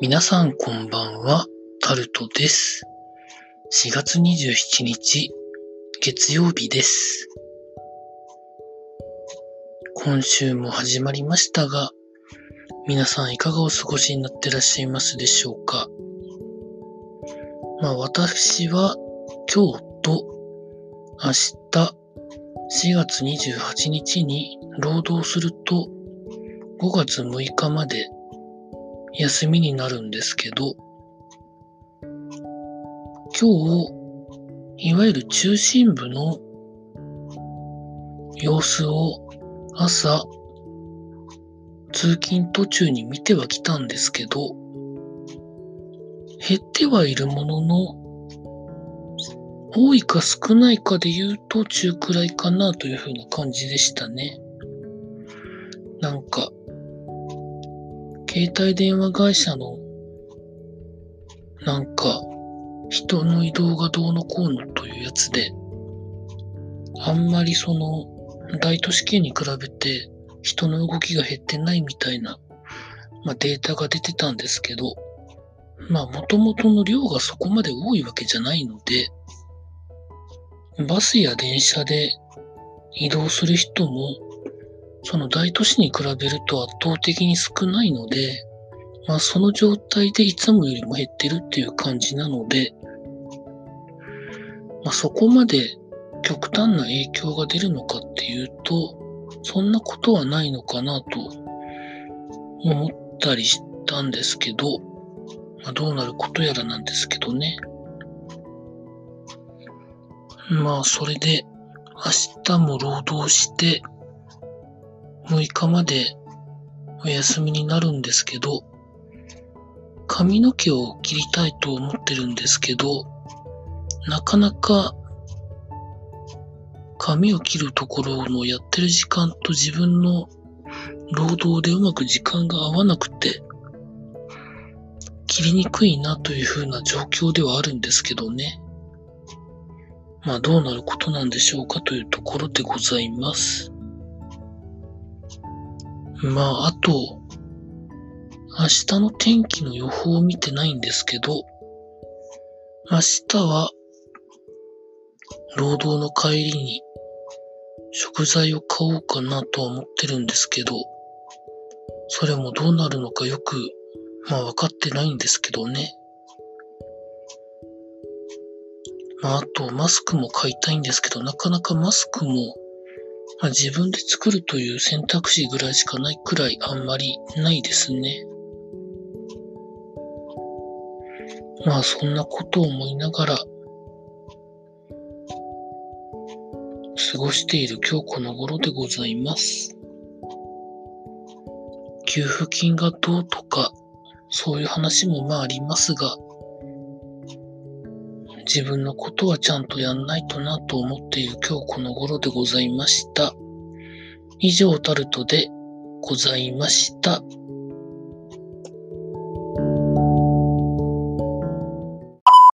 皆さんこんばんは、タルトです。4月27日、月曜日です。今週も始まりましたが、皆さんいかがお過ごしになってらっしゃいますでしょうか？まあ私は今日と明日4月28日に労働すると5月6日まで休みになるんですけど、今日、いわゆる中心部の様子を朝、通勤途中に見てはきたんですけど、減ってはいるものの、多いか少ないかで言うと中くらいかなというふうな感じでしたね。なんか、携帯電話会社の、なんか、人の移動がどうのこうのというやつで、あんまりその、大都市圏に比べて人の動きが減ってないみたいな、まあ、データが出てたんですけど、まあ、元々の量がそこまで多いわけじゃないので、バスや電車で移動する人も、その大都市に比べると圧倒的に少ないので、まあその状態でいつもよりも減ってるっていう感じなので、まあそこまで極端な影響が出るのかっていうと、そんなことはないのかなと思ったりしたんですけど、まあどうなることやらなんですけどね。まあそれで明日も労働して、6日までお休みになるんですけど、髪の毛を切りたいと思ってるんですけど、なかなか髪を切るところのやってる時間と自分の労働でうまく時間が合わなくて、切りにくいなというふうな状況ではあるんですけどね。まあどうなることなんでしょうかというところでございます。まあ、あと、明日の天気の予報を見てないんですけど、明日は、労働の帰りに食材を買おうかなとは思ってるんですけど、それもどうなるのかよく、まあ分かってないんですけどね。まあ、あと、マスクも買いたいんですけど、なかなかマスクも、まあ、自分で作るという選択肢ぐらいしかないくらいあんまりないですね。まあそんなことを思いながら過ごしている今日この頃でございます。給付金がどうとかそういう話もまあありますが自分のことはちゃんとやんないとなと思っている今日この頃でございました。以上タルトでございました。